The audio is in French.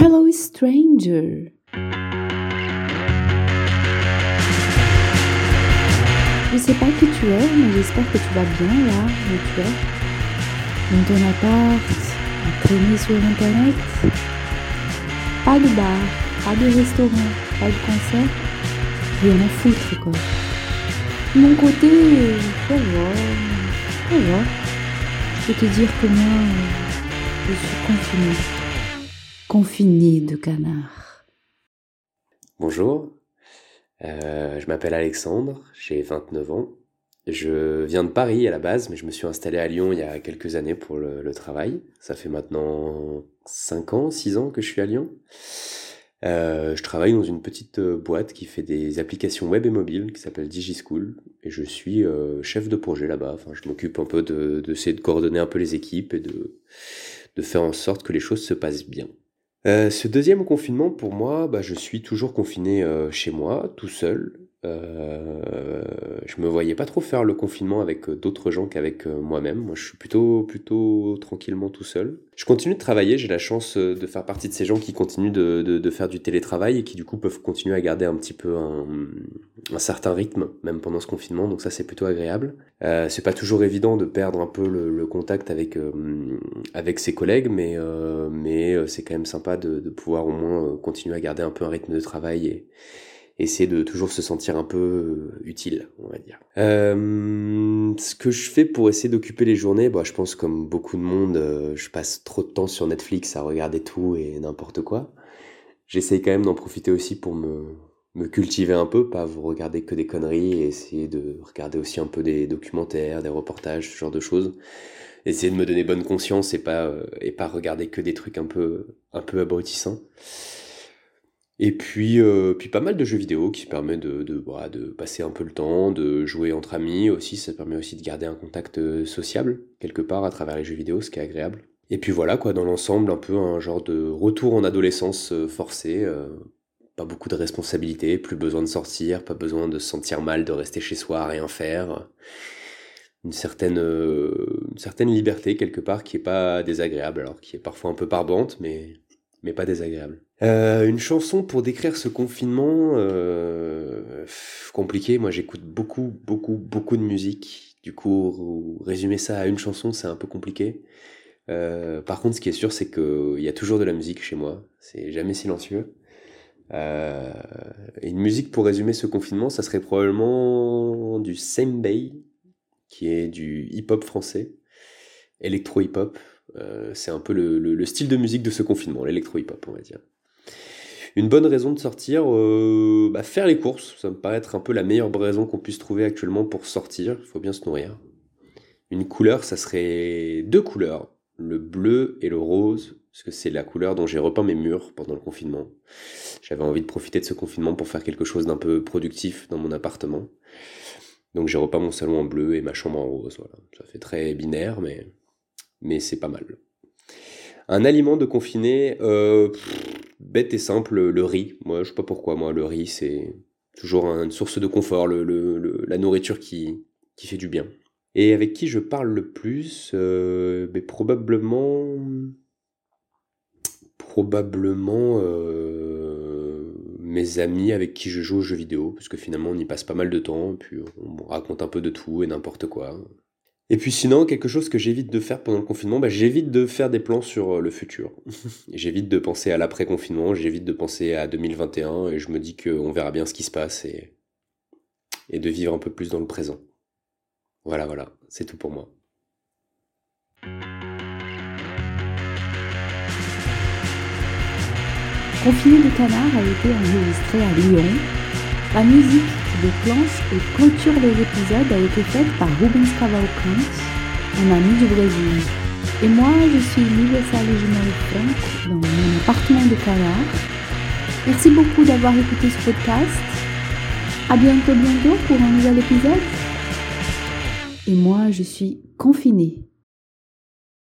Hello stranger. Je sais pas qui tu es, mais j'espère que tu vas bien là où tu es. Dans ton appart, traîner sur internet. Pas de bar, pas de restaurant, pas de concert. Rien à foutre quoi. De mon côté, ça va, ça va. Je peux te dire que moi, je suis confinée confiné de canard. Bonjour, euh, je m'appelle Alexandre, j'ai 29 ans. Je viens de Paris à la base, mais je me suis installé à Lyon il y a quelques années pour le, travail. Ça fait maintenant 5 ans, 6 ans que je suis à Lyon. Euh, je travaille dans une petite euh, boîte qui fait des applications web et mobiles qui s'appelle DigiSchool et je suis chef de projet là-bas. Enfin, je m'occupe un peu de, de, de coordonner un peu les équipes et de, de faire en sorte que les choses se passent bien. Euh, ce deuxième confinement, pour moi, bah, je suis toujours confiné euh, chez moi, tout seul. Euh, je me voyais pas trop faire le confinement avec d'autres gens qu'avec moi-même. Moi, je suis plutôt, plutôt tranquillement tout seul. Je continue de travailler. J'ai la chance de faire partie de ces gens qui continuent de, de, faire du télétravail et qui du coup peuvent continuer à garder un petit peu un, un certain rythme, même pendant ce confinement. Donc ça, c'est plutôt agréable. Euh, c'est pas toujours évident de perdre un peu le, contact avec avec ses collègues, mais mais c'est quand même sympa de, de pouvoir au moins continuer à garder un peu un rythme de travail et essayer de toujours se sentir un peu euh, utile, on va dire. Euh, ce que je fais pour essayer d'occuper les journées, bah, je pense comme beaucoup de monde, euh, je passe trop de temps sur Netflix à regarder tout et n'importe quoi. J'essaye quand même d'en profiter aussi pour me, cultiver un peu, pas vous regarder que des conneries et essayer de regarder aussi un peu des documentaires, des reportages, ce genre de choses. Essayer de me donner bonne conscience et pas, et pas regarder que des trucs un peu, un peu abrutissants. Et puis, euh, puis pas mal de jeux vidéo qui permet de, de, bah, de passer un peu le temps, de jouer entre amis aussi. Ça permet aussi de garder un contact euh, sociable quelque part à travers les jeux vidéo, ce qui est agréable. Et puis voilà, quoi, dans l'ensemble, un peu un genre de retour en adolescence euh, forcé. pas beaucoup de responsabilités, plus besoin de sortir, pas besoin de se sentir mal, de rester chez soi rien faire. Une certaine, une certaine liberté quelque part qui est pas désagréable, alors qui est parfois un peu barbante, mais, mais pas désagréable. Euh, une chanson pour décrire ce confinement euh, compliqué. Moi, j'écoute beaucoup, beaucoup, beaucoup de musique. Du coup, résumer ça à une chanson, c'est un peu compliqué. Euh, par contre, ce qui est sûr, c'est qu'il y a toujours de la musique chez moi. C'est jamais silencieux. Une musique pour résumer ce confinement, ça serait probablement du Bay, qui est du hip-hop français, électro-hip-hop. Euh, c'est un peu le, le, style de musique de ce confinement, l'électro-hip-hop, on va dire. Une bonne raison de sortir, euh, bah, faire les courses, ça me paraît être un peu la meilleure raison qu'on puisse trouver actuellement pour sortir, il faut bien se nourrir. Une couleur, ça serait deux couleurs, le bleu et le rose, parce que c'est la couleur dont j'ai repeint mes murs pendant le confinement. J'avais envie de profiter de ce confinement pour faire quelque chose d'un peu productif dans mon appartement. Donc j'ai repeint mon salon en bleu et ma chambre en rose. Voilà. Ça fait très binaire, mais, mais c'est pas mal. Un aliment de confiné, euh, bête et simple, le riz. Moi, je sais pas pourquoi, moi, le riz, c'est toujours une source de confort, le, la nourriture qui, qui fait du bien. Et avec qui je parle le plus euh, mais Probablement. Probablement. Euh, mes amis avec qui je joue aux jeux vidéo, parce que finalement on y passe pas mal de temps, puis on raconte un peu de tout et n'importe quoi. Et puis sinon, quelque chose que j'évite de faire pendant le confinement, bah, j'évite de faire des plans sur euh, le futur. j'évite de penser à l'après-confinement, j'évite de penser à 2021, et je me dis qu'on verra bien ce qui se passe, et, et de vivre un peu plus dans le présent. Voilà, voilà, c'est tout pour moi. Confiné de canard a été enregistré à Lyon. La musique de planches et clôture les épisodes a été faite par Rubens Cavalcante, un ami du Brésil. Et moi, je suis Livia Salégionale Franck dans mon appartement de Canard. Merci beaucoup d'avoir écouté ce podcast. À bientôt, bientôt pour un nouvel épisode. Et moi, je suis confinée.